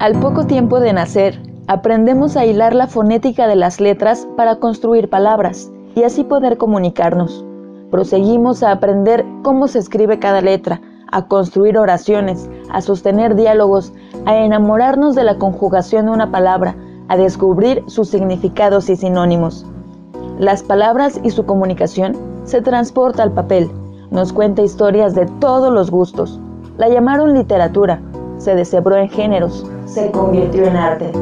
Al poco tiempo de nacer, aprendemos a hilar la fonética de las letras para construir palabras y así poder comunicarnos. Proseguimos a aprender cómo se escribe cada letra, a construir oraciones, a sostener diálogos, a enamorarnos de la conjugación de una palabra, a descubrir sus significados y sinónimos. Las palabras y su comunicación se transporta al papel, nos cuenta historias de todos los gustos. La llamaron literatura, se deshebró en géneros, se convirtió en arte.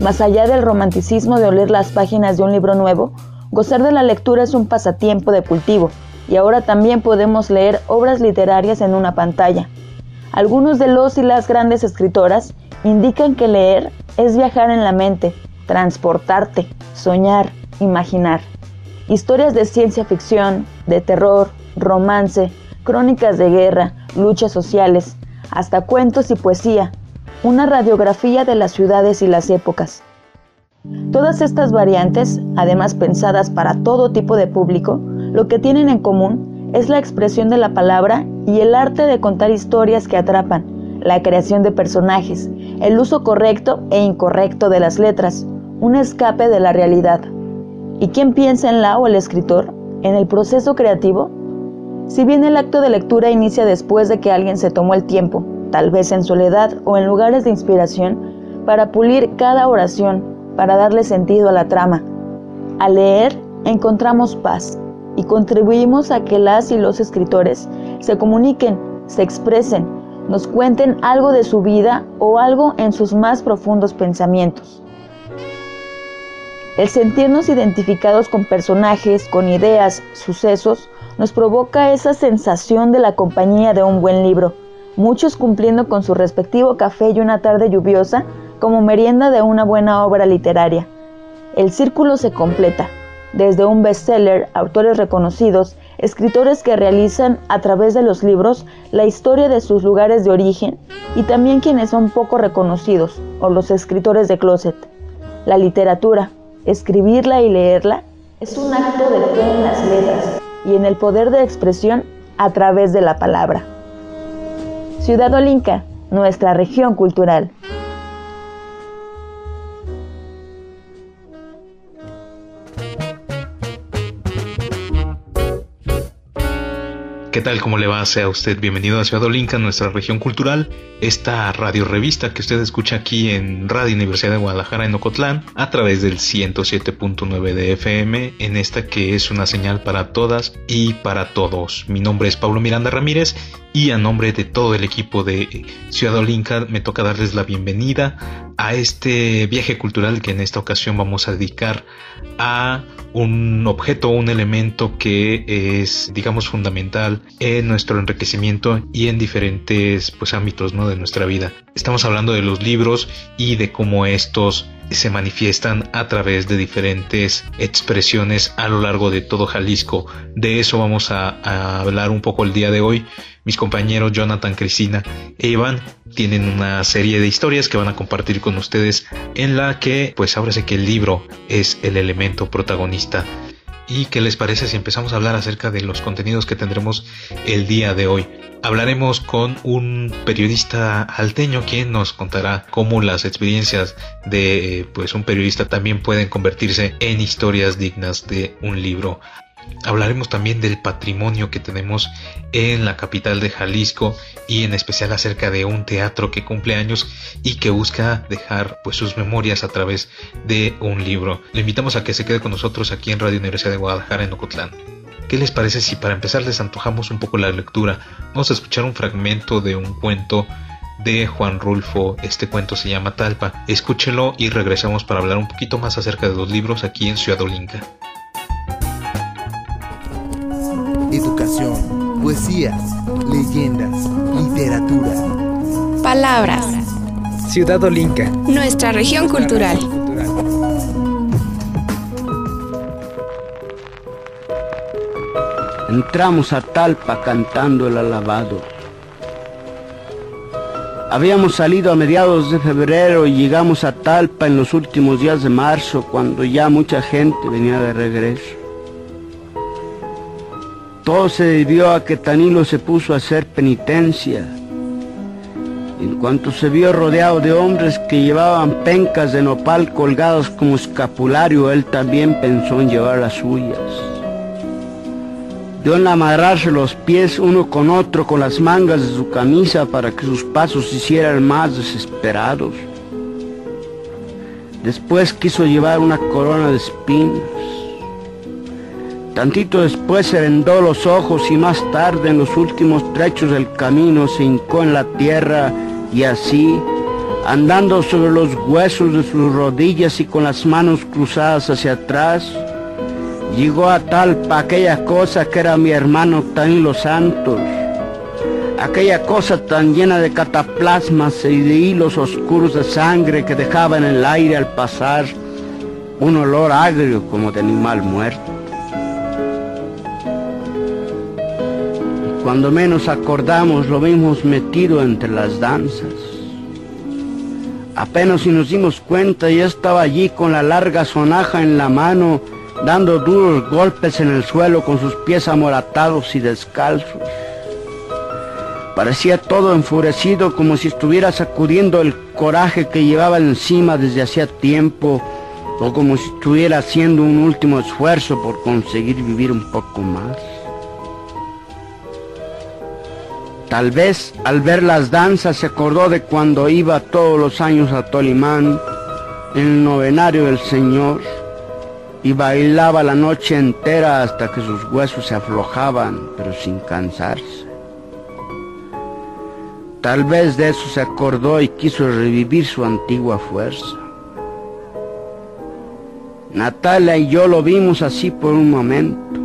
Más allá del romanticismo de oler las páginas de un libro nuevo, gozar de la lectura es un pasatiempo de cultivo y ahora también podemos leer obras literarias en una pantalla. Algunos de los y las grandes escritoras indican que leer es viajar en la mente, transportarte, soñar, imaginar. Historias de ciencia ficción, de terror, romance, crónicas de guerra, luchas sociales, hasta cuentos y poesía, una radiografía de las ciudades y las épocas. Todas estas variantes, además pensadas para todo tipo de público, lo que tienen en común es la expresión de la palabra y el arte de contar historias que atrapan, la creación de personajes, el uso correcto e incorrecto de las letras, un escape de la realidad. ¿Y quién piensa en la o el escritor? ¿En el proceso creativo? Si bien el acto de lectura inicia después de que alguien se tomó el tiempo, tal vez en soledad o en lugares de inspiración, para pulir cada oración, para darle sentido a la trama. Al leer, encontramos paz y contribuimos a que las y los escritores se comuniquen, se expresen, nos cuenten algo de su vida o algo en sus más profundos pensamientos. El sentirnos identificados con personajes, con ideas, sucesos, nos provoca esa sensación de la compañía de un buen libro, muchos cumpliendo con su respectivo café y una tarde lluviosa como merienda de una buena obra literaria. El círculo se completa, desde un bestseller, autores reconocidos, escritores que realizan a través de los libros la historia de sus lugares de origen y también quienes son poco reconocidos, o los escritores de closet. La literatura, escribirla y leerla, es un acto de fe en las letras y en el poder de expresión a través de la palabra. Ciudad Olinca, nuestra región cultural. ¿Qué tal? ¿Cómo le va? Sea usted bienvenido a Ciudad Olinca, nuestra región cultural, esta radio revista que usted escucha aquí en Radio Universidad de Guadalajara en Ocotlán, a través del 107.9 de FM, en esta que es una señal para todas y para todos. Mi nombre es Pablo Miranda Ramírez y a nombre de todo el equipo de Ciudad Olinca me toca darles la bienvenida a este viaje cultural que en esta ocasión vamos a dedicar a un objeto, un elemento que es, digamos, fundamental en nuestro enriquecimiento y en diferentes pues, ámbitos ¿no? de nuestra vida. Estamos hablando de los libros y de cómo estos se manifiestan a través de diferentes expresiones a lo largo de todo Jalisco. De eso vamos a, hablar un poco el día de hoy. Mis compañeros Jonathan, Cristina e Iván tienen una serie de historias que van a compartir con ustedes en la que pues ahora que el libro es el elemento protagonista. ¿Y qué les parece si empezamos a hablar acerca de los contenidos que tendremos el día de hoy? Hablaremos con un periodista alteño quien nos contará cómo las experiencias de pues un periodista también pueden convertirse en historias dignas de un libro. Hablaremos también del patrimonio que tenemos en la capital de Jalisco y en especial acerca de un teatro que cumple años y que busca dejar pues sus memorias a través de un libro. Le invitamos a que se quede con nosotros aquí en Radio Universidad de Guadalajara en Ocotlán. ¿Qué les parece si para empezar les antojamos un poco la lectura? Vamos a escuchar un fragmento de un cuento de Juan Rulfo. Este cuento se llama Talpa. Escúchelo y regresamos para hablar un poquito más acerca de los libros aquí en Ciudad Olinca. Poesías, leyendas, literatura. Palabras. Ciudad Olinca. Nuestra región cultural. Entramos a Talpa cantando el alabado. Habíamos salido a mediados de febrero y llegamos a Talpa en los últimos días de marzo, cuando ya mucha gente venía de regreso. Todo se debió a que Tanilo se puso a hacer penitencia. En cuanto se vio rodeado de hombres que llevaban pencas de nopal colgados como escapulario, él también pensó en llevar las suyas dio en amarrarse los pies uno con otro con las mangas de su camisa para que sus pasos se hicieran más desesperados. Después quiso llevar una corona de espinas. Tantito después se vendó los ojos y más tarde en los últimos trechos del camino se hincó en la tierra y así, andando sobre los huesos de sus rodillas y con las manos cruzadas hacia atrás, llegó a Talpa aquella cosa que era mi hermano los Santos, aquella cosa tan llena de cataplasmas y de hilos oscuros de sangre que dejaba en el aire al pasar un olor agrio como de animal muerto. Cuando menos acordamos lo vimos metido entre las danzas. Apenas si nos dimos cuenta ya estaba allí con la larga sonaja en la mano dando duros golpes en el suelo con sus pies amoratados y descalzos. Parecía todo enfurecido como si estuviera sacudiendo el coraje que llevaba encima desde hacía tiempo o como si estuviera haciendo un último esfuerzo por conseguir vivir un poco más. Tal vez al ver las danzas se acordó de cuando iba todos los años a Tolimán, en el novenario del Señor, y bailaba la noche entera hasta que sus huesos se aflojaban, pero sin cansarse. Tal vez de eso se acordó y quiso revivir su antigua fuerza. Natalia y yo lo vimos así por un momento.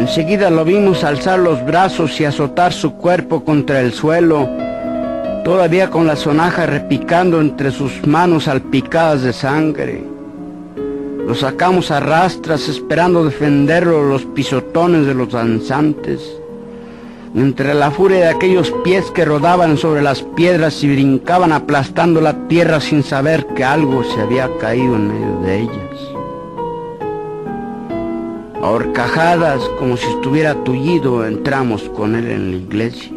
Enseguida lo vimos alzar los brazos y azotar su cuerpo contra el suelo, todavía con la sonaja repicando entre sus manos salpicadas de sangre. Lo sacamos a rastras esperando defenderlo los pisotones de los danzantes. Entre la furia de aquellos pies que rodaban sobre las piedras y brincaban aplastando la tierra sin saber que algo se había caído en medio de ellas. A horcajadas, como si estuviera tullido, entramos con él en la iglesia.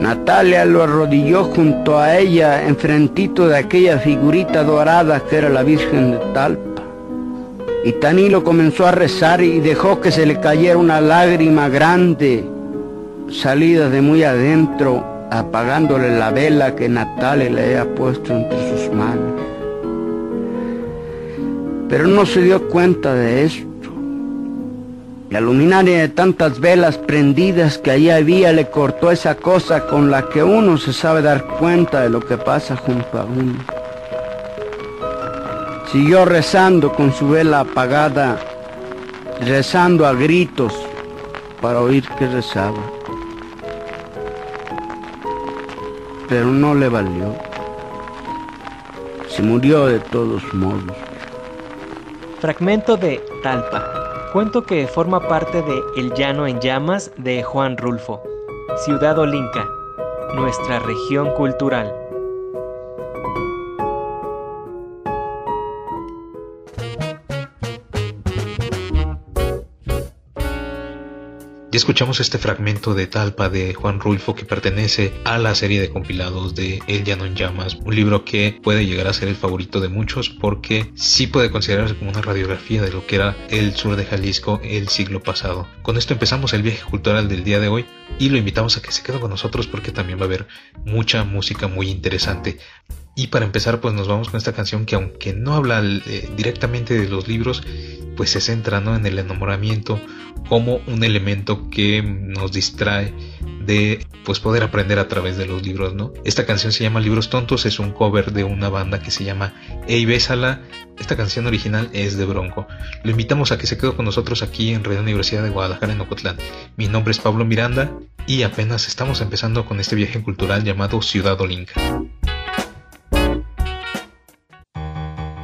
Natalia lo arrodilló junto a ella, enfrentito de aquella figurita dorada que era la Virgen de Talpa. Y Tanilo comenzó a rezar y dejó que se le cayera una lágrima grande, salida de muy adentro, apagándole la vela que Natalia le había puesto entre sus manos. Pero no se dio cuenta de esto. La luminaria de tantas velas prendidas que allí había le cortó esa cosa con la que uno se sabe dar cuenta de lo que pasa junto a uno. Siguió rezando con su vela apagada, rezando a gritos para oír que rezaba. Pero no le valió. Se murió de todos modos. Fragmento de Talpa Cuento que forma parte de El Llano en Llamas de Juan Rulfo, Ciudad Olinca, nuestra región cultural. Escuchamos este fragmento de Talpa de Juan Rulfo que pertenece a la serie de compilados de El Llano en Llamas, un libro que puede llegar a ser el favorito de muchos porque sí puede considerarse como una radiografía de lo que era el sur de Jalisco el siglo pasado. Con esto empezamos el viaje cultural del día de hoy y lo invitamos a que se quede con nosotros porque también va a haber mucha música muy interesante. Y para empezar, pues nos vamos con esta canción que aunque no habla eh, directamente de los libros, pues se centra en el enamoramiento como un elemento que nos distrae de pues poder aprender a través de los libros, ¿no? Esta canción se llama Libros Tontos, es un cover de una banda que se llama Ey Bésala Esta canción original es de Bronco. Lo invitamos a que se quede con nosotros aquí en Radio Universidad de Guadalajara en Ocotlán. Mi nombre es Pablo Miranda y apenas estamos empezando con este viaje cultural llamado Ciudad Olinca.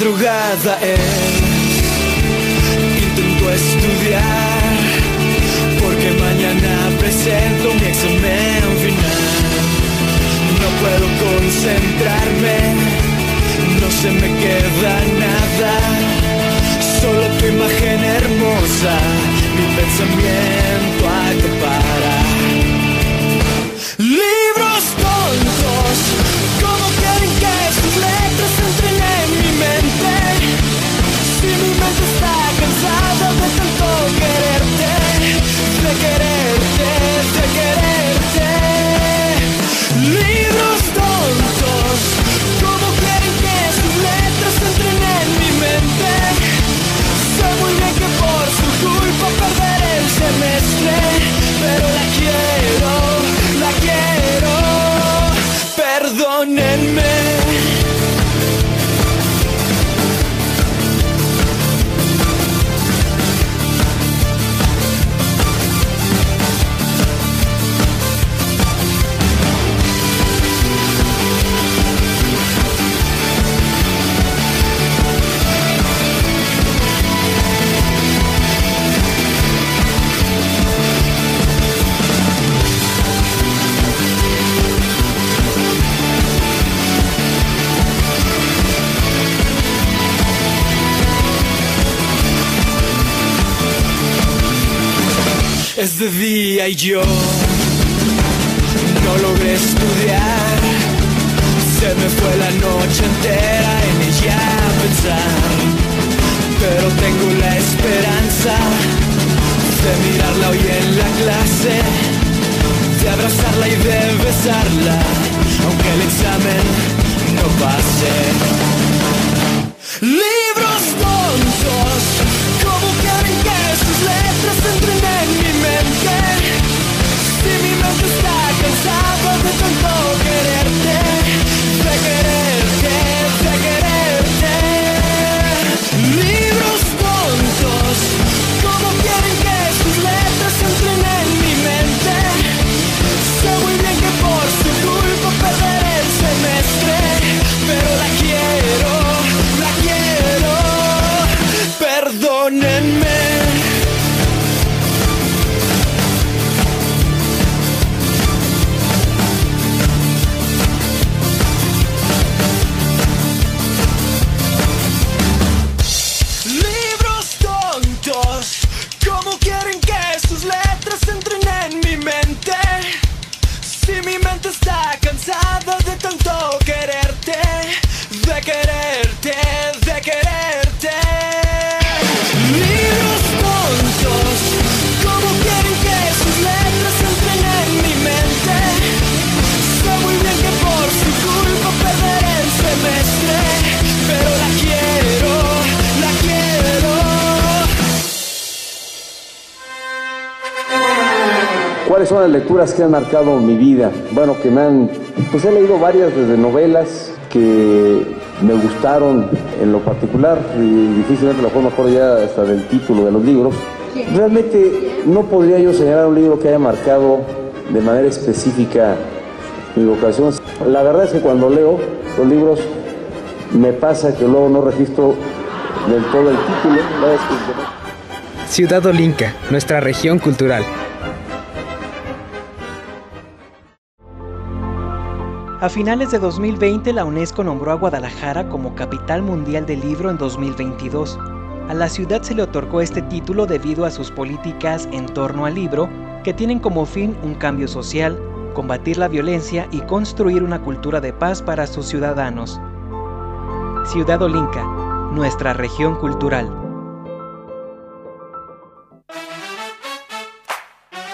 другая за это. Y yo no logré estudiar. Se me fue la noche entera en ella pensar. Pero tengo la esperanza de mirarla hoy en la clase, de abrazarla y de besarla, aunque el examen no pase. Son las lecturas que han marcado mi vida? Bueno, que me han... Pues he leído varias desde novelas que me gustaron en lo particular y difícilmente la forma mejor ya hasta del título de los libros. Realmente no podría yo señalar un libro que haya marcado de manera específica mi vocación. La verdad es que cuando leo los libros me pasa que luego no registro del todo el título. La que- Ciudad Olinca, nuestra región cultural. A finales de 2020, la UNESCO nombró a Guadalajara como Capital Mundial del Libro en 2022. A la ciudad se le otorgó este título debido a sus políticas en torno al libro, que tienen como fin un cambio social, combatir la violencia y construir una cultura de paz para sus ciudadanos. Ciudad Olinca, nuestra región cultural.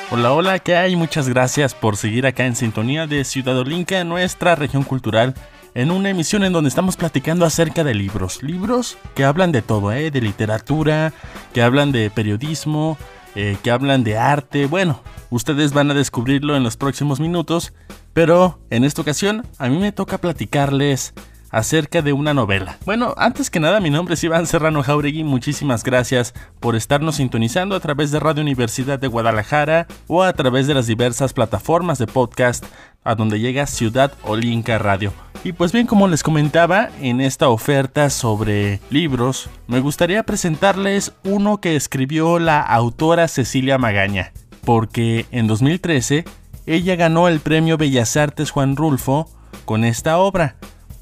Hola, hola, ¿qué hay? Muchas gracias por seguir acá en sintonía de Ciudad Olinca, nuestra región cultural, en una emisión en donde estamos platicando acerca de libros. Libros que hablan de todo, ¿eh? De literatura, que hablan de periodismo, eh, que hablan de arte. Bueno, ustedes van a descubrirlo en los próximos minutos, pero en esta ocasión a mí me toca platicarles acerca de una novela. Bueno, antes que nada, mi nombre es Iván Serrano Jauregui. Muchísimas gracias por estarnos sintonizando a través de Radio Universidad de Guadalajara o a través de las diversas plataformas de podcast a donde llega Ciudad Olinca Radio. Y pues bien, como les comentaba en esta oferta sobre libros, me gustaría presentarles uno que escribió la autora Cecilia Magaña, porque en 2013 ella ganó el premio Bellas Artes Juan Rulfo con esta obra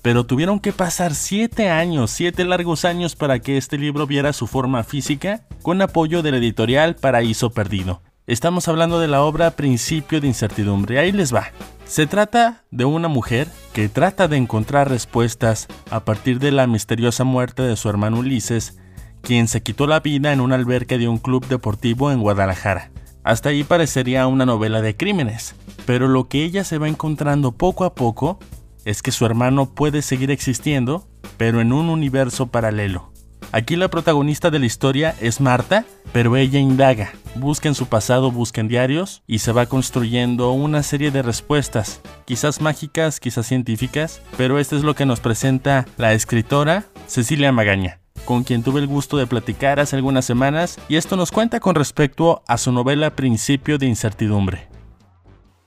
pero tuvieron que pasar 7 años, 7 largos años para que este libro viera su forma física, con apoyo de la editorial Paraíso Perdido. Estamos hablando de la obra Principio de Incertidumbre, ahí les va. Se trata de una mujer que trata de encontrar respuestas a partir de la misteriosa muerte de su hermano Ulises, quien se quitó la vida en un albergue de un club deportivo en Guadalajara. Hasta ahí parecería una novela de crímenes, pero lo que ella se va encontrando poco a poco es que su hermano puede seguir existiendo, pero en un universo paralelo. Aquí la protagonista de la historia es Marta, pero ella indaga, busca en su pasado, busca en diarios y se va construyendo una serie de respuestas, quizás mágicas, quizás científicas, pero esto es lo que nos presenta la escritora Cecilia Magaña, con quien tuve el gusto de platicar hace algunas semanas y esto nos cuenta con respecto a su novela Principio de Incertidumbre.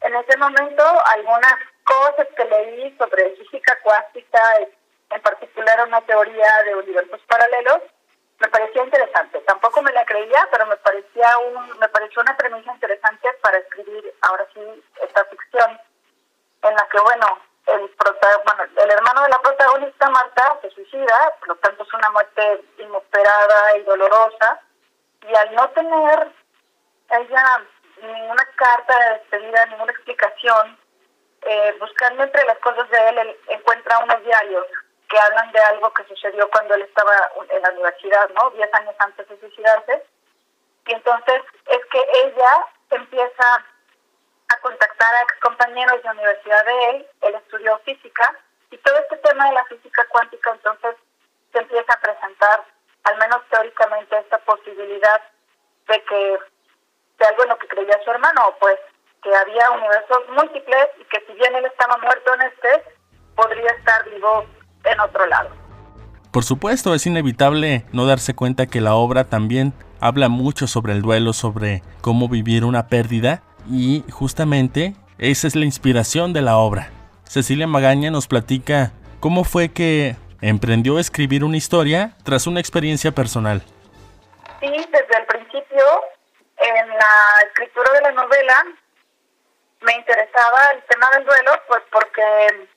En ese momento algunas cosas que leí sobre física cuántica, en particular una teoría de universos paralelos, me parecía interesante. Tampoco me la creía, pero me parecía un, me pareció una premisa interesante para escribir ahora sí esta ficción en la que bueno el bueno, el hermano de la protagonista Marta se suicida, por lo tanto es una muerte inesperada y dolorosa y al no tener ella ninguna carta de despedida, ninguna explicación eh, buscando entre las cosas de él, él encuentra unos diarios que hablan de algo que sucedió cuando él estaba en la universidad, ¿no? Diez años antes de suicidarse. Y entonces es que ella empieza a contactar a compañeros de universidad de él, él estudió física, y todo este tema de la física cuántica entonces se empieza a presentar, al menos teóricamente, esta posibilidad de que de algo en lo que creía su hermano, pues que había universos múltiples y que si bien él estaba muerto en este, podría estar vivo en otro lado. Por supuesto, es inevitable no darse cuenta que la obra también habla mucho sobre el duelo, sobre cómo vivir una pérdida y justamente esa es la inspiración de la obra. Cecilia Magaña nos platica cómo fue que emprendió a escribir una historia tras una experiencia personal. Sí, desde el principio, en la escritura de la novela, me interesaba el tema del duelo, pues porque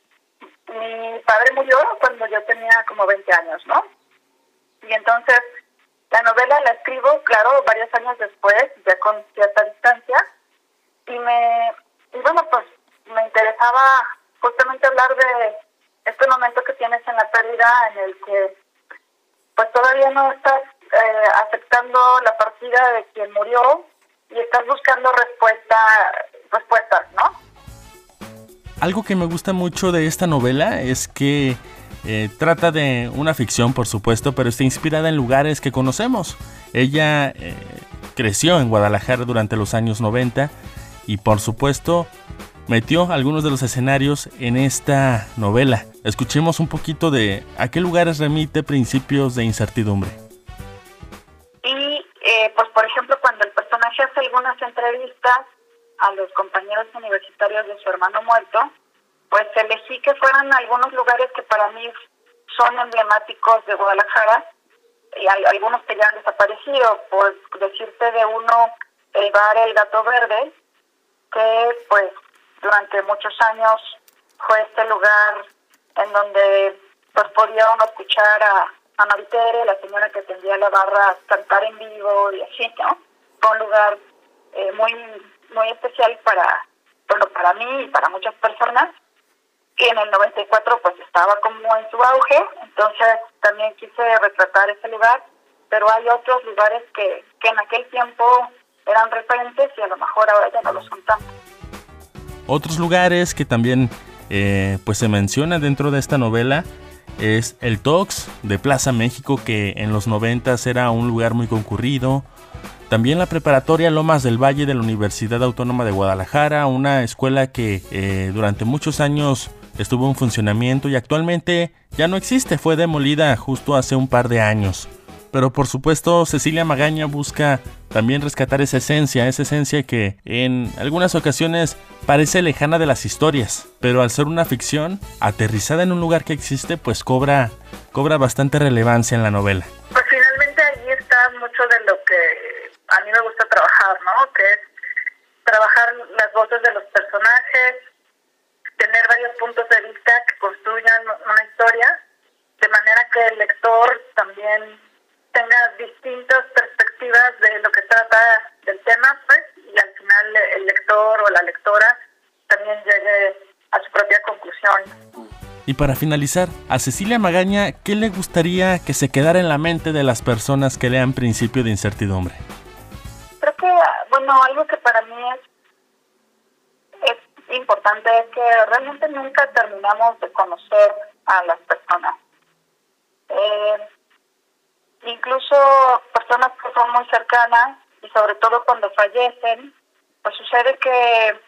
mi padre murió cuando yo tenía como 20 años, ¿no? Y entonces la novela la escribo, claro, varios años después, ya con cierta distancia, y me, y bueno, pues me interesaba justamente hablar de este momento que tienes en la pérdida en el que pues todavía no estás eh, aceptando la partida de quien murió y estás buscando respuesta respuestas, ¿no? Algo que me gusta mucho de esta novela es que eh, trata de una ficción, por supuesto, pero está inspirada en lugares que conocemos. Ella eh, creció en Guadalajara durante los años 90 y, por supuesto, metió algunos de los escenarios en esta novela. Escuchemos un poquito de a qué lugares remite Principios de Incertidumbre. Y, eh, pues, por ejemplo, cuando el personaje hace algunas entrevistas, a los compañeros universitarios de su hermano muerto, pues elegí que fueran algunos lugares que para mí son emblemáticos de Guadalajara y hay algunos que ya han desaparecido, por decirte de uno, el bar El Gato Verde, que pues durante muchos años fue este lugar en donde pues podía uno escuchar a, a Maritere, la señora que atendía la barra, cantar en vivo y así, ¿no? Fue un lugar eh, muy muy especial para bueno para mí y para muchas personas. Y en el 94 pues estaba como en su auge entonces también quise retratar ese lugar pero hay otros lugares que, que en aquel tiempo eran referentes y a lo mejor ahora ya no lo son tanto. Otros lugares que también eh, pues se menciona dentro de esta novela es el Tox de Plaza México que en los 90 era un lugar muy concurrido también la preparatoria Lomas del Valle de la Universidad Autónoma de Guadalajara, una escuela que eh, durante muchos años estuvo en funcionamiento y actualmente ya no existe, fue demolida justo hace un par de años. Pero por supuesto Cecilia Magaña busca también rescatar esa esencia, esa esencia que en algunas ocasiones parece lejana de las historias, pero al ser una ficción aterrizada en un lugar que existe, pues cobra, cobra bastante relevancia en la novela. A mí me gusta trabajar, ¿no? Que es trabajar las voces de los personajes, tener varios puntos de vista que construyan una historia, de manera que el lector también tenga distintas perspectivas de lo que trata del tema, pues, y al final el lector o la lectora también llegue a su propia conclusión. Y para finalizar, a Cecilia Magaña, ¿qué le gustaría que se quedara en la mente de las personas que lean Principio de Incertidumbre? Bueno, algo que para mí es, es importante es que realmente nunca terminamos de conocer a las personas. Eh, incluso personas que son muy cercanas y sobre todo cuando fallecen, pues sucede que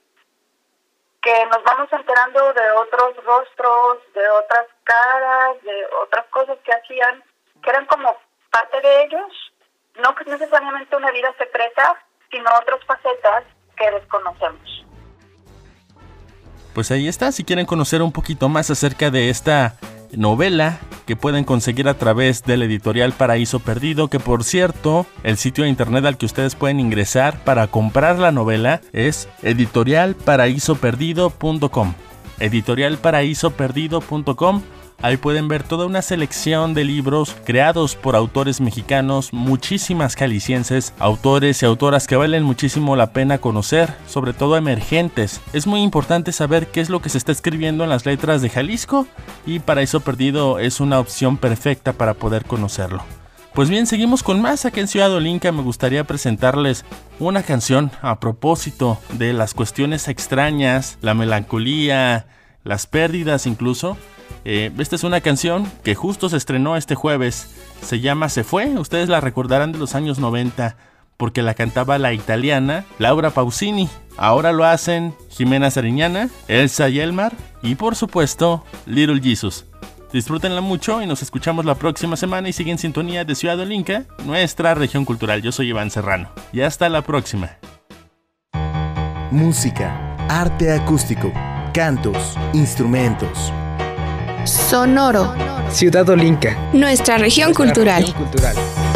que nos vamos enterando de otros rostros, de otras caras, de otras cosas que hacían, que eran como parte de ellos no necesariamente una vida secreta, sino otras facetas que desconocemos. Pues ahí está, si quieren conocer un poquito más acerca de esta novela que pueden conseguir a través del editorial Paraíso Perdido, que por cierto, el sitio de internet al que ustedes pueden ingresar para comprar la novela es editorialparaísoperdido.com. Editorialparaísoperdido.com Ahí pueden ver toda una selección de libros creados por autores mexicanos, muchísimas calicienses, autores y autoras que valen muchísimo la pena conocer, sobre todo emergentes. Es muy importante saber qué es lo que se está escribiendo en las letras de Jalisco y Paraíso Perdido es una opción perfecta para poder conocerlo. Pues bien, seguimos con más aquí en Ciudad Olinca. Me gustaría presentarles una canción a propósito de las cuestiones extrañas, la melancolía, las pérdidas incluso. Eh, esta es una canción que justo se estrenó este jueves. Se llama Se fue. Ustedes la recordarán de los años 90 porque la cantaba la italiana Laura Pausini. Ahora lo hacen Jimena Sariñana, Elsa Yelmar y por supuesto Little Jesus. Disfrútenla mucho y nos escuchamos la próxima semana y siguen en sintonía de Ciudad Olinca, nuestra región cultural. Yo soy Iván Serrano. Y hasta la próxima. Música, arte acústico, cantos, instrumentos Sonoro. Ciudad Olinca. Nuestra región cultural. Ya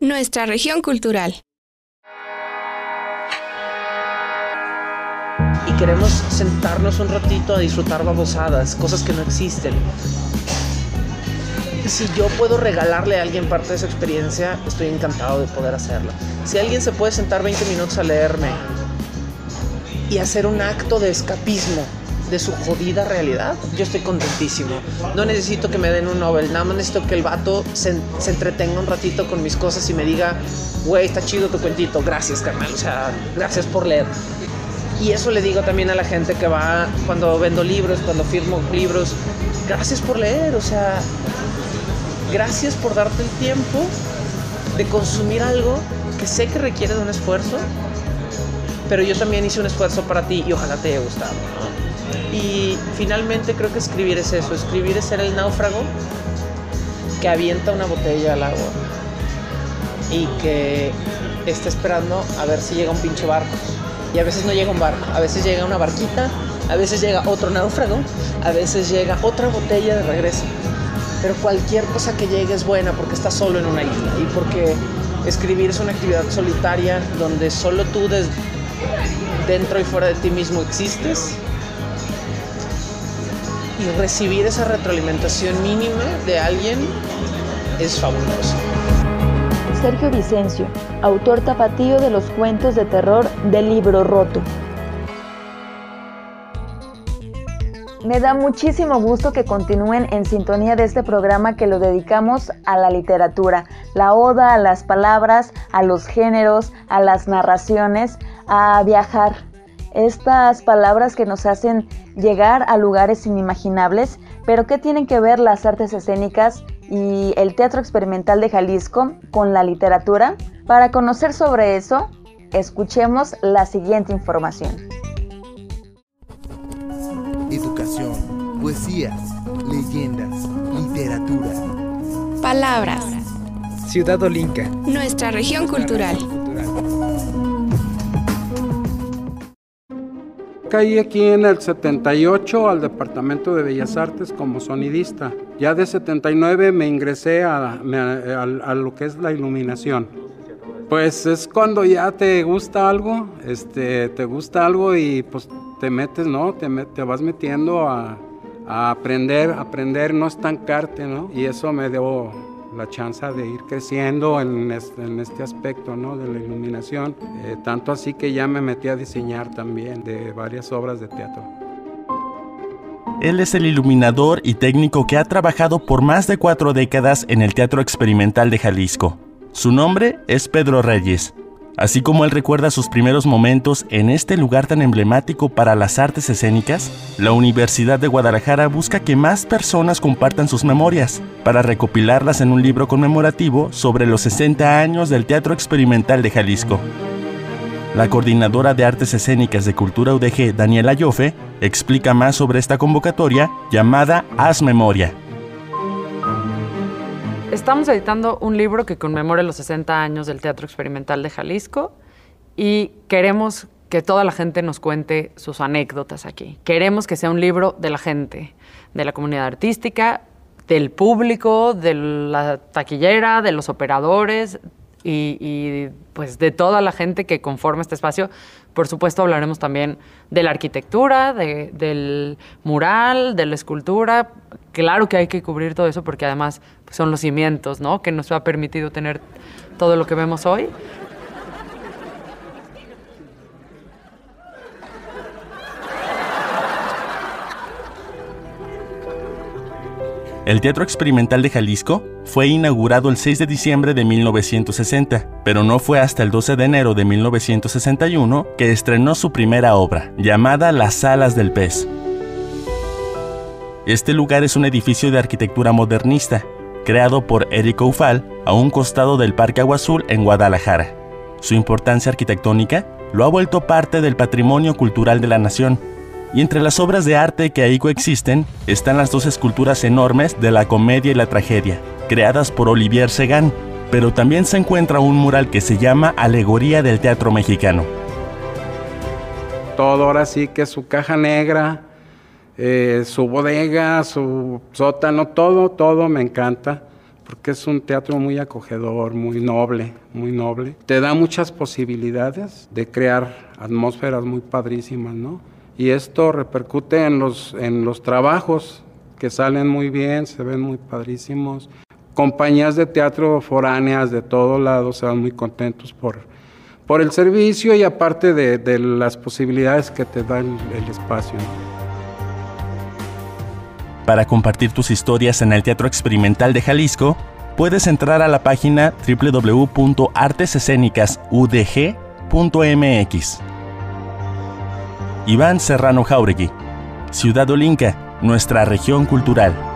Nuestra región cultural. y queremos sentarnos un ratito a disfrutar babosadas, cosas que no existen. Si yo puedo regalarle a alguien parte de esa experiencia, estoy encantado de poder hacerlo. Si alguien se puede sentar 20 minutos a leerme y hacer un acto de escapismo de su jodida realidad, yo estoy contentísimo. No necesito que me den un Nobel, nada más necesito que el vato se, se entretenga un ratito con mis cosas y me diga, güey, está chido tu cuentito, gracias, carnal, o sea, gracias por leer. Y eso le digo también a la gente que va cuando vendo libros, cuando firmo libros. Gracias por leer, o sea, gracias por darte el tiempo de consumir algo que sé que requiere de un esfuerzo, pero yo también hice un esfuerzo para ti y ojalá te haya gustado. Y finalmente creo que escribir es eso, escribir es ser el náufrago que avienta una botella al agua y que está esperando a ver si llega un pinche barco. Y a veces no llega un barco, a veces llega una barquita, a veces llega otro náufrago, a veces llega otra botella de regreso. Pero cualquier cosa que llegue es buena porque estás solo en una isla y porque escribir es una actividad solitaria donde solo tú dentro y fuera de ti mismo existes y recibir esa retroalimentación mínima de alguien es fabuloso. Sergio Vicencio, autor tapatío de los cuentos de terror del libro roto. Me da muchísimo gusto que continúen en sintonía de este programa que lo dedicamos a la literatura, la oda a las palabras, a los géneros, a las narraciones, a viajar. Estas palabras que nos hacen llegar a lugares inimaginables, pero ¿qué tienen que ver las artes escénicas y el Teatro Experimental de Jalisco con la literatura? Para conocer sobre eso, escuchemos la siguiente información. Educación, poesías, leyendas, literatura. Palabras, Ciudad Olinca. nuestra región cultural. Caí aquí en el 78 al Departamento de Bellas Artes como sonidista. Ya de 79 me ingresé a, me- a- a lo que es la iluminación. Pues es cuando ya te gusta algo, este, te gusta algo y pues te metes, ¿no? Te, met- te vas metiendo a, a aprender, aprender, no estancarte, ¿no? Y eso me dio la chance de ir creciendo en este, aspecto, ¿no? De la iluminación. Eh, tanto así que ya me metí a diseñar también de varias obras de teatro. Él es el iluminador y técnico que ha trabajado por más de cuatro décadas en el Teatro Experimental de Jalisco. Su nombre es Pedro Reyes. Así como él recuerda sus primeros momentos en este lugar tan emblemático para las artes escénicas, la Universidad de Guadalajara busca que más personas compartan sus memorias para recopilarlas en un libro conmemorativo sobre los 60 años del Teatro Experimental de Jalisco. La coordinadora de artes escénicas de Cultura UDG, Daniela Yofe, explica más sobre esta convocatoria llamada Haz Memoria. Estamos editando un libro que conmemore los 60 años del Teatro Experimental de Jalisco y queremos que toda la gente nos cuente sus anécdotas aquí. Queremos que sea un libro de la gente, de la comunidad artística, del público, de la taquillera, de los operadores y, pues de toda la gente que conforma este espacio. Por supuesto hablaremos también de la arquitectura, de- del mural, de la escultura. Claro que hay que cubrir todo eso porque además pues, son los cimientos, ¿no? Que nos ha permitido tener todo lo que vemos hoy. El Teatro Experimental de Jalisco fue inaugurado el 6 de diciembre de 1960, pero no fue hasta el 12 de enero de 1961 que estrenó su primera obra, llamada Las Alas del Pez. Este lugar es un edificio de arquitectura modernista, creado por Eric Oufal a un costado del Parque Agua Azul en Guadalajara. Su importancia arquitectónica lo ha vuelto parte del patrimonio cultural de la nación, y entre las obras de arte que ahí coexisten están las dos esculturas enormes de la comedia y la tragedia, creadas por Olivier Segan, pero también se encuentra un mural que se llama Alegoría del Teatro Mexicano. Todo ahora sí que su caja negra, eh, su bodega, su sótano, todo, todo me encanta, porque es un teatro muy acogedor, muy noble, muy noble. Te da muchas posibilidades de crear atmósferas muy padrísimas, ¿no? Y esto repercute en los, en los trabajos que salen muy bien, se ven muy padrísimos. Compañías de teatro foráneas de todos lados se van muy contentos por, por el servicio y aparte de, las posibilidades que te da el, el espacio. Para compartir tus historias en el Teatro Experimental de Jalisco, puedes entrar a la página www.artesescénicasudg.mx. Iván Serrano Jauregui, Ciudad Olinca, nuestra región cultural.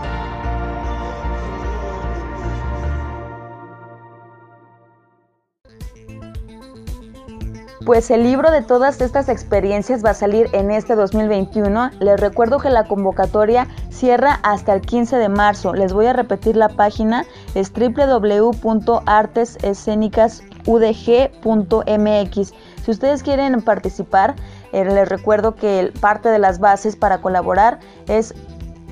Pues el libro de todas estas experiencias va a salir en este 2021. Les recuerdo que la convocatoria cierra hasta el 15 de marzo. Les voy a repetir la página, es www.artesescénicasudg.mx. Si ustedes quieren participar, eh, les recuerdo que parte de las bases para colaborar es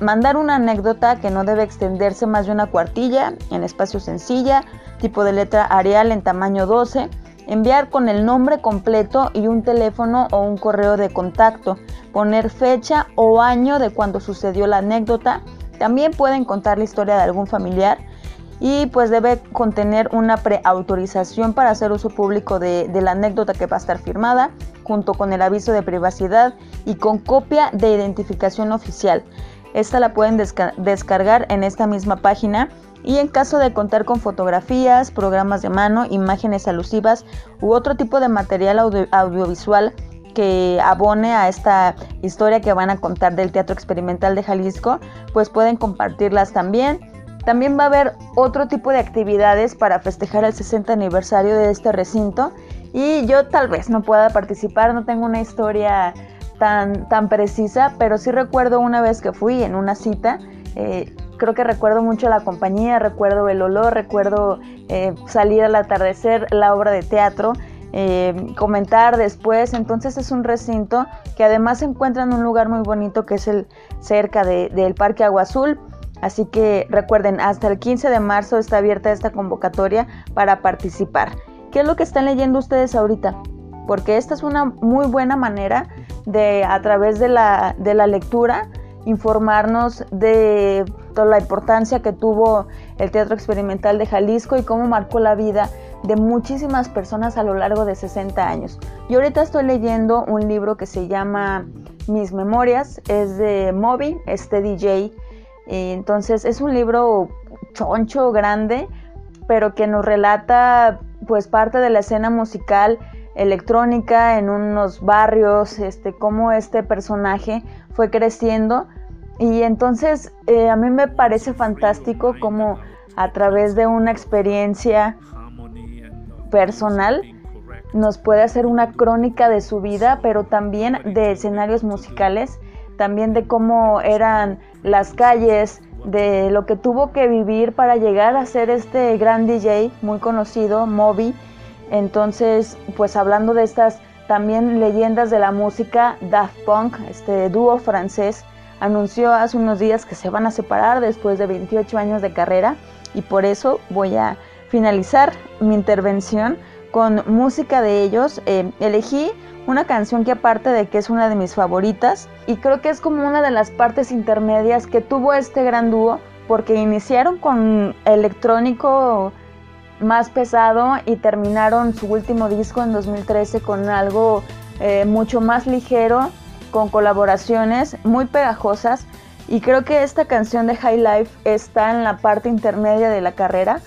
mandar una anécdota que no debe extenderse más de una cuartilla, en espacio sencilla, tipo de letra Arial en tamaño 12 enviar con el nombre completo y un teléfono o un correo de contacto, poner fecha o año de cuando sucedió la anécdota, también pueden contar la historia de algún familiar y pues debe contener una preautorización para hacer uso público de, la anécdota que va a estar firmada, junto con el aviso de privacidad y con copia de identificación oficial. Esta la pueden desca descargar en esta misma página y en caso de contar con fotografías, programas de mano, imágenes alusivas u otro tipo de material audio audiovisual que abone a esta historia que van a contar del Teatro Experimental de Jalisco, pues pueden compartirlas también. También va a haber otro tipo de actividades para festejar el 60 aniversario de este recinto y yo tal vez no pueda participar, no tengo una historia tan, tan precisa, pero sí recuerdo una vez que fui en una cita, eh, creo que recuerdo mucho la compañía, recuerdo el olor, recuerdo eh, salir al atardecer, la obra de teatro, eh, comentar después. Entonces es un recinto que además se encuentra en un lugar muy bonito que es el cerca de, del Parque Agua Azul. Así que recuerden, hasta el 15 de marzo está abierta esta convocatoria para participar. ¿Qué es lo que están leyendo ustedes ahorita? Porque esta es una muy buena manera de, a través de la, de la lectura, informarnos de toda la importancia que tuvo el Teatro Experimental de Jalisco y cómo marcó la vida de muchísimas personas a lo largo de 60 años. Yo ahorita estoy leyendo un libro que se llama Mis Memorias, es de Moby, este DJ. Entonces es un libro choncho, grande, pero que nos relata pues parte de la escena musical electrónica en unos barrios, este, cómo este personaje fue creciendo. Y entonces eh, a mí me parece fantástico cómo a través de una experiencia personal nos puede hacer una crónica de su vida, pero también de escenarios musicales, también de cómo eran las calles, de lo que tuvo que vivir para llegar a ser este gran DJ muy conocido, Moby. Entonces, pues hablando de estas también leyendas de la música, Daft Punk, este dúo francés, anunció hace unos días que se van a separar después de 28 años de carrera y por eso voy a finalizar mi intervención con música de ellos. Eh, elegí una canción que aparte de que es una de mis favoritas y creo que es como una de las partes intermedias que tuvo este gran dúo porque iniciaron con electrónico más pesado y terminaron su último disco en 2013 con algo eh, mucho más ligero, con colaboraciones muy pegajosas y creo que esta canción de High Life está en la parte intermedia de la carrera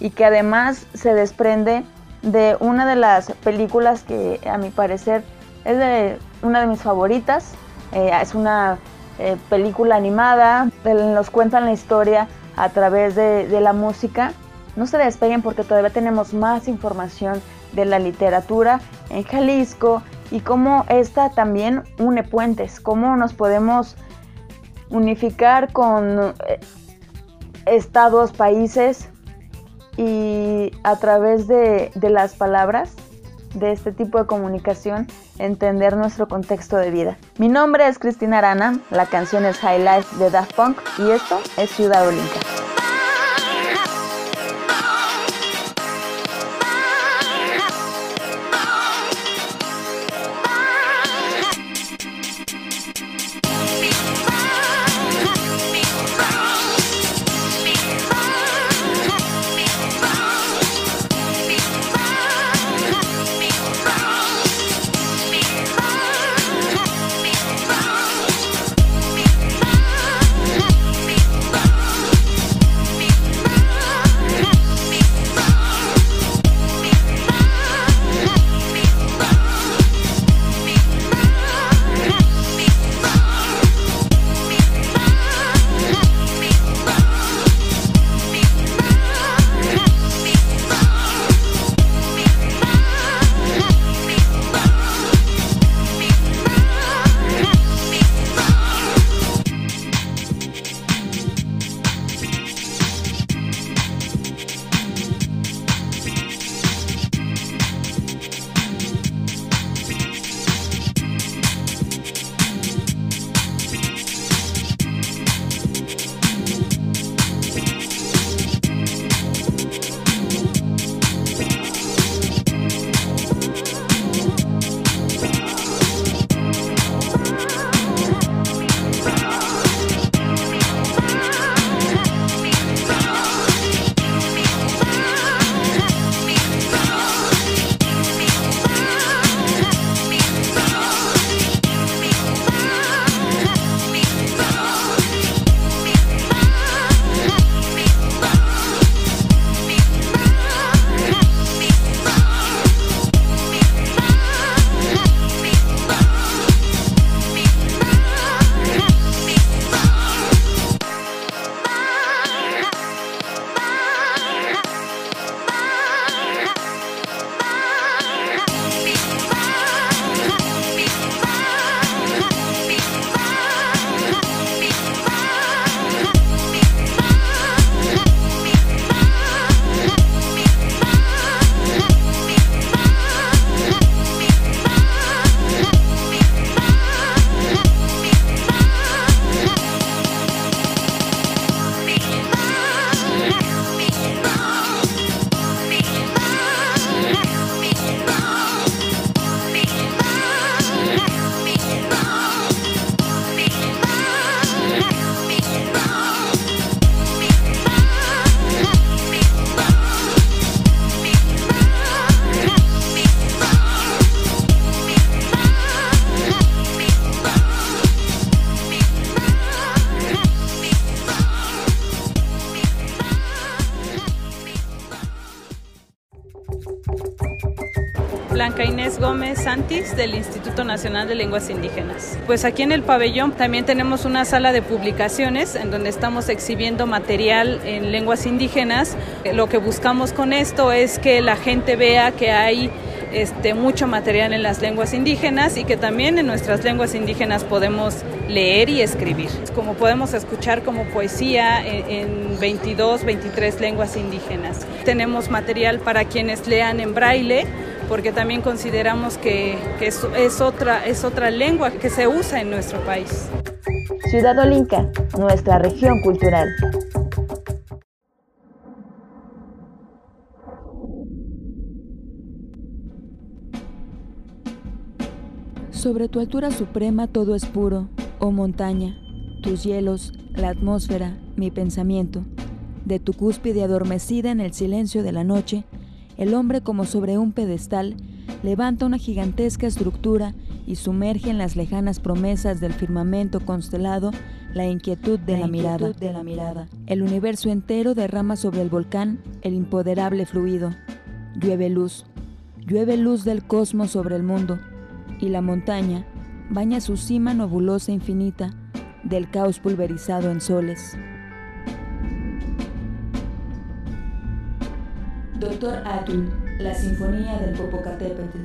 y que además se desprende de una de las películas que a mi parecer es de una de mis favoritas. Eh, es una eh, película animada, nos cuentan la historia a través de, de la música. No se despeguen porque todavía tenemos más información de la literatura en Jalisco y cómo esta también une puentes, cómo nos podemos unificar con eh, estados, países y a través de, las palabras de este tipo de comunicación entender nuestro contexto de vida. Mi nombre es Cristina Arana, la canción es High Life de Daft Punk y esto es Ciudad Olinka. Santis del Instituto Nacional de Lenguas Indígenas. Pues aquí en el pabellón también tenemos una sala de publicaciones en donde estamos exhibiendo material en lenguas indígenas. Lo que buscamos con esto es que la gente vea que hay este, mucho material en las lenguas indígenas y que también en nuestras lenguas indígenas podemos leer y escribir. Como podemos escuchar como poesía en, en 22, 23 lenguas indígenas. Tenemos material para quienes lean en braille porque también consideramos que, que es, es, otra, es otra lengua que se usa en nuestro país. Ciudad Olinca, nuestra región cultural. Sobre tu altura suprema todo es puro, oh montaña, tus hielos, la atmósfera, mi pensamiento. De tu cúspide adormecida en el silencio de la noche, el hombre como sobre un pedestal levanta una gigantesca estructura y sumerge en las lejanas promesas del firmamento constelado la inquietud de la, la inquietud mirada. de la mirada. El universo entero derrama sobre el volcán el impoderable fluido. Llueve luz, llueve luz del cosmos sobre el mundo, y la montaña baña su cima nebulosa infinita del caos pulverizado en soles. Doctor Atul, la Sinfonía del Popocatépetl.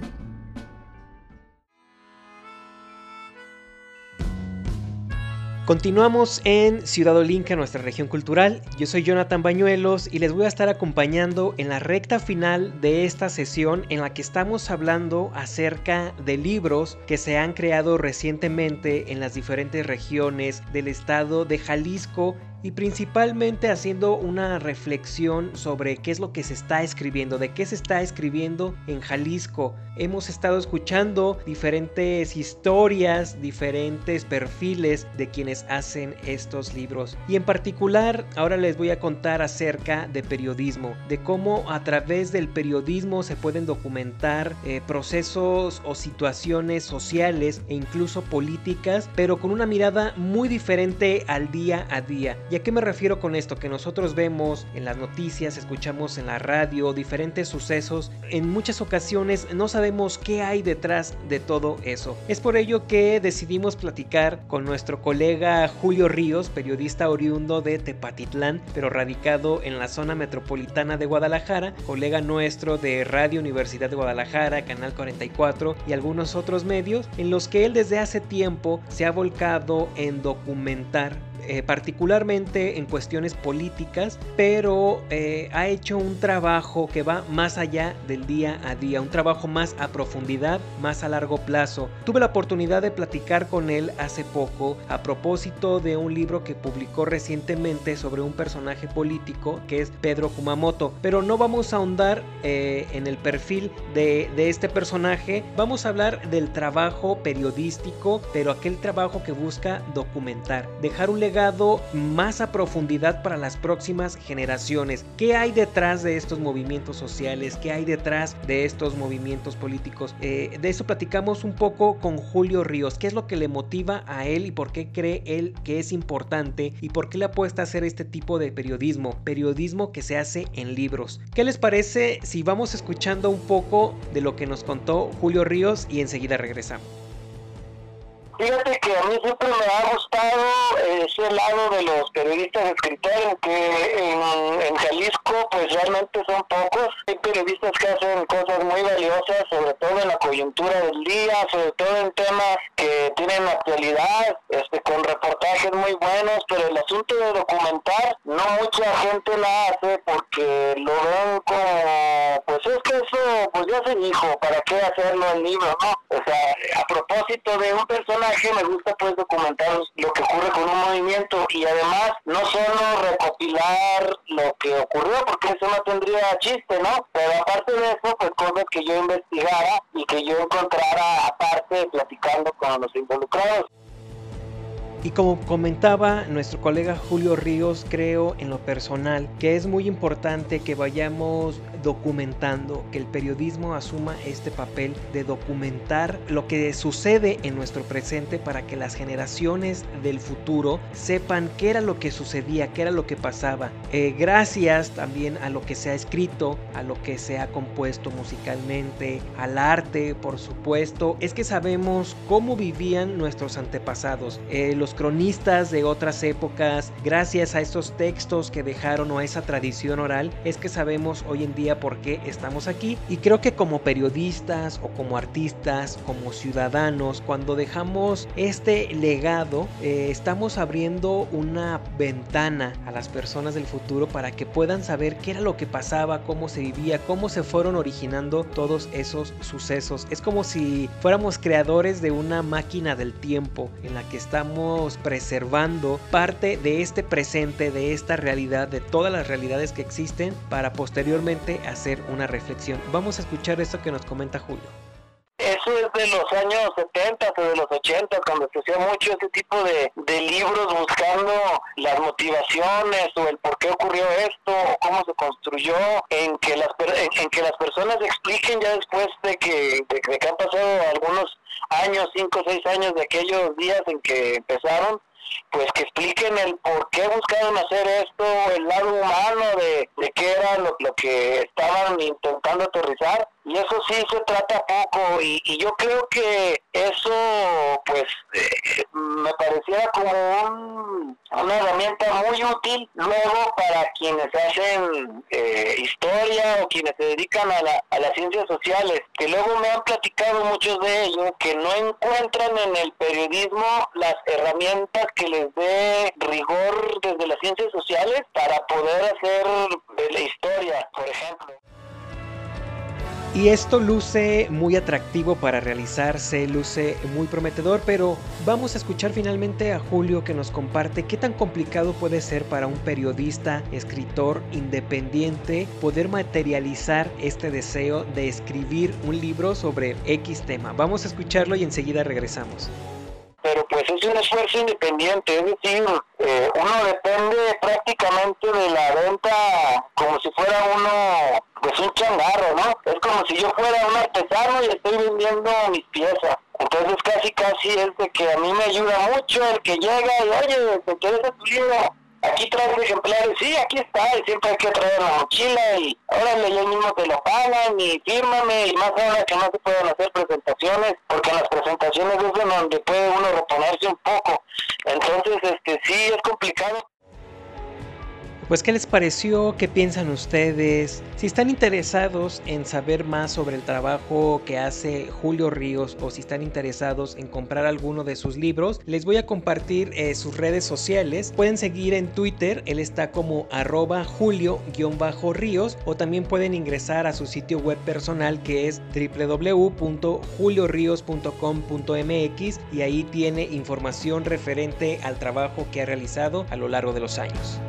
Continuamos en Ciudad Olinca, nuestra región cultural. Yo soy Jonathan Bañuelos y les voy a estar acompañando en la recta final de esta sesión en la que estamos hablando acerca de libros que se han creado recientemente en las diferentes regiones del estado de Jalisco y principalmente haciendo una reflexión sobre qué es lo que se está escribiendo, de qué se está escribiendo en Jalisco. Hemos estado escuchando diferentes historias, diferentes perfiles de quienes hacen estos libros. Y en particular, ahora les voy a contar acerca de periodismo, de cómo a través del periodismo se pueden documentar eh, procesos o situaciones sociales e incluso políticas, pero con una mirada muy diferente al día a día. ¿Y a qué me refiero con esto? Que nosotros vemos en las noticias, escuchamos en la radio diferentes sucesos. En muchas ocasiones no sabemos qué hay detrás de todo eso. Es por ello que decidimos platicar con nuestro colega Julio Ríos, periodista oriundo de Tepatitlán, pero radicado en la zona metropolitana de Guadalajara, colega nuestro de Radio Universidad de Guadalajara, Canal 44 y algunos otros medios, en los que él desde hace tiempo se ha volcado en documentar eh, particularmente en cuestiones políticas, pero eh, ha hecho un trabajo que va más allá del día a día, un trabajo más a profundidad, más a largo plazo. Tuve la oportunidad de platicar con él hace poco a propósito de un libro que publicó recientemente sobre un personaje político que es Pedro Kumamoto, pero no vamos a ahondar eh, en el perfil de, de este personaje, vamos a hablar del trabajo periodístico, pero aquel trabajo que busca documentar, dejar un legado más a profundidad para las próximas generaciones. ¿Qué hay detrás de estos movimientos sociales? ¿Qué hay detrás de estos movimientos políticos? Eh, de eso platicamos un poco con Julio Ríos. ¿Qué es lo que le motiva a él y por qué cree él que es importante y por qué le apuesta a hacer este tipo de periodismo? Periodismo que se hace en libros. ¿Qué les parece si vamos escuchando un poco de lo que nos contó Julio Ríos y enseguida regresamos? Fíjate que a mí siempre me ha gustado ese lado de los periodistas escritores, que en, Jalisco pues realmente son pocos. Hay periodistas que hacen cosas muy valiosas, sobre todo en la coyuntura del día, sobre todo en temas que tienen actualidad, este, con reportajes muy buenos, pero el asunto de documentar no mucha gente la hace porque lo ven como, pues es que eso pues ya se dijo, ¿para qué hacerlo en libro? No, o sea, a propósito de un personaje me gusta pues documentar lo que ocurre con un movimiento y además no solo recopilar lo que ocurrió porque eso no tendría chiste, ¿no? Pero aparte de eso, pues cosas que yo investigara y que yo encontrara aparte platicando con los involucrados. Y como comentaba nuestro colega Julio Ríos, creo en lo personal que es muy importante que vayamos documentando, que el periodismo asuma este papel de documentar lo que sucede en nuestro presente para que las generaciones del futuro sepan qué era lo que sucedía, qué era lo que pasaba. Eh, gracias también a lo que se ha escrito, a lo que se ha compuesto musicalmente, al arte, por supuesto, es que sabemos cómo vivían nuestros antepasados. Eh, los cronistas de otras épocas, gracias a estos textos que dejaron o a esa tradición oral, es que sabemos hoy en día por qué estamos aquí. Y creo que como periodistas o como artistas, como ciudadanos, cuando dejamos este legado, eh, estamos abriendo una ventana a las personas del futuro para que puedan saber qué era lo que pasaba, cómo se vivía, cómo se fueron originando todos esos sucesos. Es como si fuéramos creadores de una máquina del tiempo en la que estamos preservando parte de este presente, de esta realidad, de todas las realidades que existen para posteriormente hacer una reflexión. Vamos a escuchar esto que nos comenta Julio. Eso es de los años 70 o de los 80, cuando se hacía mucho este tipo de, libros buscando las motivaciones o el por qué ocurrió esto o cómo se construyó, en que las, en, que las personas expliquen ya después de que, de que han pasado algunos años, 5 o 6 años de aquellos días en que empezaron, pues que expliquen el por qué buscaron hacer esto, el lado humano de, de qué era lo, lo que estaban intentando aterrizar. Y eso sí se trata poco. Y, y yo creo que eso pues eh, me pareciera como un, una herramienta muy útil luego para quienes hacen eh, historia o quienes se dedican a, la, a las ciencias sociales, que luego me han platicado muchos de ellos que no encuentran en el periodismo las herramientas que les dé rigor desde las ciencias sociales para poder hacer de la historia, por ejemplo. Y esto luce muy atractivo para realizarse, luce muy prometedor, pero vamos a escuchar finalmente a Julio que nos comparte qué tan complicado puede ser para un periodista, escritor independiente poder materializar este deseo de escribir un libro sobre X tema. Vamos a escucharlo y enseguida regresamos pero pues es un esfuerzo independiente, es decir, eh, uno depende prácticamente de la venta como si fuera uno pues un changarro, ¿no? Es como si yo fuera un artesano y estoy vendiendo mis piezas. Entonces casi casi es de que a mí me ayuda mucho el que llega y oye, ¿te interesa tu? Aquí traes ejemplares, sí, aquí está, y siempre hay que traer la mochila y órale, ellos mismos te lo pagan y fírmame y más ahora que no se pueden hacer presentaciones, porque las presentaciones es donde puede uno reponerse un poco. Entonces, este sí es complicado pues qué les pareció, qué piensan ustedes, si están interesados en saber más sobre el trabajo que hace Julio Ríos o si están interesados en comprar alguno de sus libros, les voy a compartir eh, sus redes sociales. Pueden seguir en Twitter, él está como arroba julio-ríos o también pueden ingresar a su sitio web personal que es www.juliorios.com.mx y ahí tiene información referente al trabajo que ha realizado a lo largo de los años.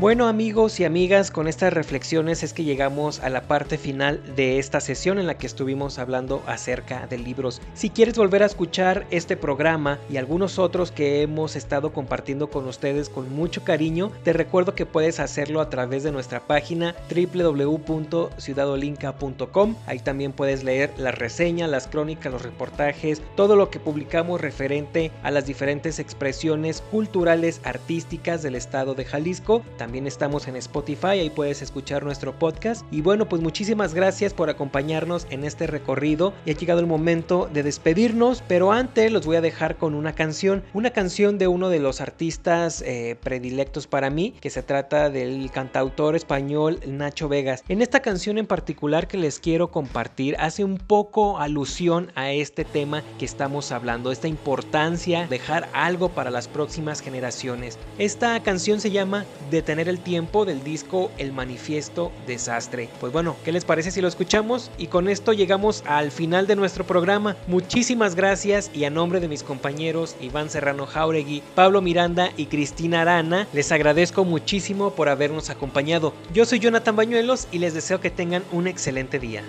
Bueno amigos y amigas, con estas reflexiones es que llegamos a la parte final de esta sesión en la que estuvimos hablando acerca de libros. Si quieres volver a escuchar este programa y algunos otros que hemos estado compartiendo con ustedes con mucho cariño, te recuerdo que puedes hacerlo a través de nuestra página www.ciudadolinca.com. Ahí también puedes leer las reseñas, las crónicas, los reportajes, todo lo que publicamos referente a las diferentes expresiones culturales artísticas del estado de Jalisco. Estamos en Spotify, ahí puedes escuchar nuestro podcast. Y bueno, pues muchísimas gracias por acompañarnos en este recorrido. Y ha llegado el momento de despedirnos, pero antes los voy a dejar con una canción. Una canción de uno de los artistas eh, predilectos para mí, que se trata del cantautor español Nacho Vegas. En esta canción en particular que les quiero compartir, hace un poco alusión a este tema que estamos hablando, esta importancia, dejar algo para las próximas generaciones. Esta canción se llama Detener el tiempo del disco El Manifiesto Desastre. Pues bueno, ¿qué les parece si lo escuchamos? Y con esto llegamos al final de nuestro programa. Muchísimas gracias y a nombre de mis compañeros Iván Serrano Jauregui, Pablo Miranda y Cristina Arana, les agradezco muchísimo por habernos acompañado. Yo soy Jonathan Bañuelos y les deseo que tengan un excelente día.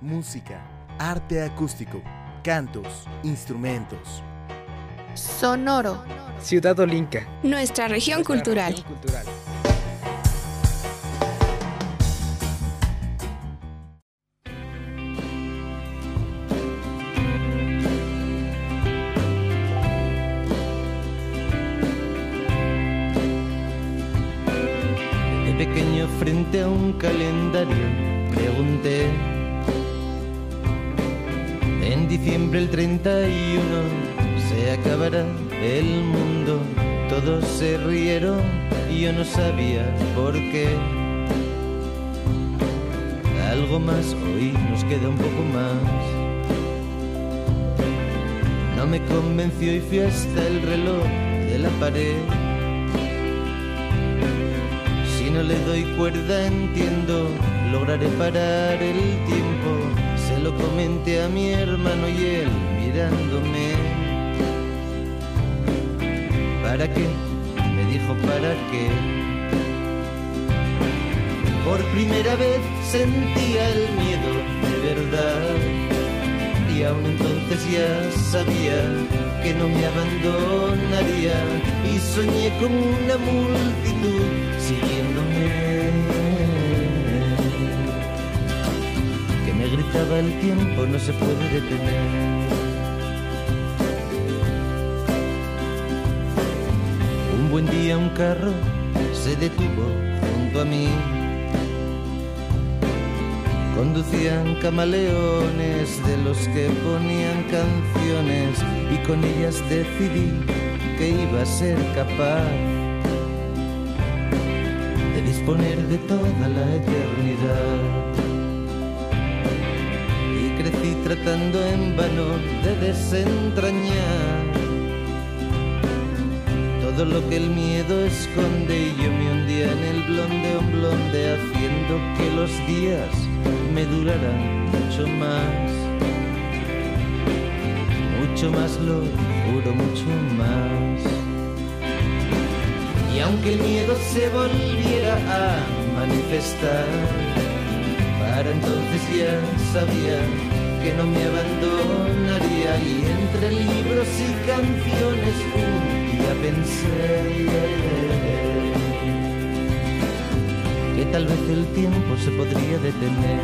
Música, arte acústico, cantos, instrumentos Sonoro. Ciudad Olinca. Nuestra región cultural. De se rieron y yo no sabía por qué. Algo más, hoy nos queda un poco más. No me convenció y fui hasta el reloj de la pared. Si no le doy cuerda, entiendo, lograré parar el tiempo. Se lo comenté a mi hermano y él mirándome. ¿Para qué? ¿Para qué? Por primera vez sentía el miedo de verdad. Y aún entonces ya sabía que no me abandonaría. Y soñé con una multitud siguiéndome. Que me gritaba el tiempo no se puede detener. Buen día un carro se detuvo junto a mí. Conducían camaleones de los que ponían canciones y con ellas decidí que iba a ser capaz de disponer de toda la eternidad. Y crecí tratando en vano de desentrañar todo lo que el miedo esconde y yo me hundía en el blonde un blonde haciendo que los días me duraran mucho más. Mucho más lo juro mucho más. Y aunque el miedo se volviera a manifestar para entonces ya sabía que no me abandonaría. Y entre libros y canciones un día pensé que tal vez el tiempo se podría detener.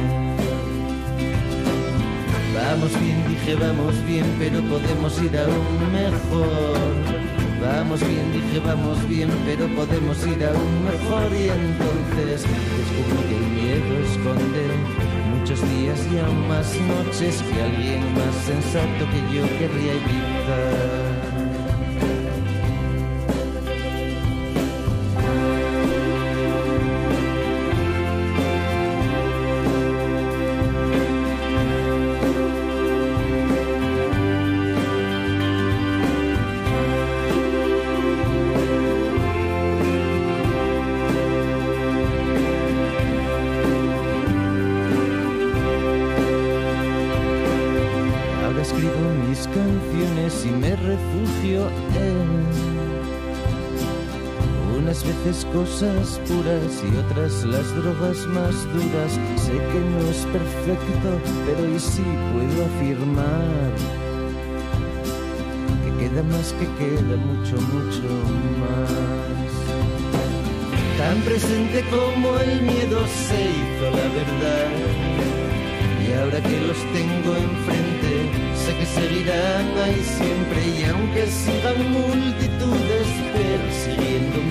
Vamos bien, dije, vamos bien, pero podemos ir aún mejor. Vamos bien, dije, vamos bien, pero podemos ir aún mejor. Y entonces descubrí que el miedo esconde muchos días y aún más noches que alguien más sensato que yo querría evitar. Unas veces cosas puras y otras las drogas más duras. Sé que no es perfecto, pero hoy sí puedo afirmar que queda más que queda mucho, mucho más. Tan presente como el miedo se hizo la verdad. Y ahora que los tengo enfrente, sé que seguirán ahí siempre. Y aunque sigan multitudes persiguiéndome,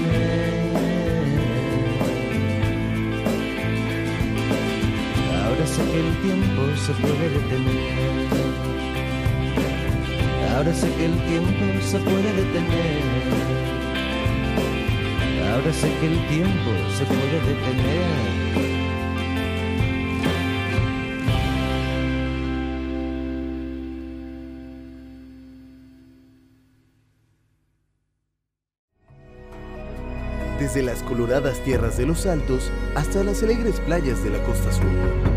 ahora sé que el tiempo se puede detener. Ahora sé que el tiempo se puede detener. Ahora sé que el tiempo se puede detener. Desde las coloradas tierras de los Altos hasta las alegres playas de la costa sur.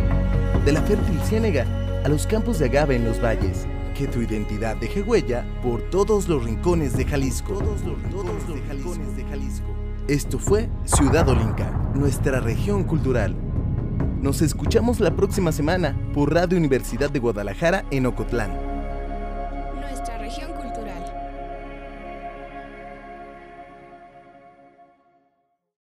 De la fértil ciénega a los campos de agave en los valles. Que tu identidad deje huella por todos los rincones de Jalisco. Todos los rincones de Jalisco. Esto fue Ciudad Olinca, nuestra región cultural. Nos escuchamos la próxima semana por Radio Universidad de Guadalajara en Ocotlán.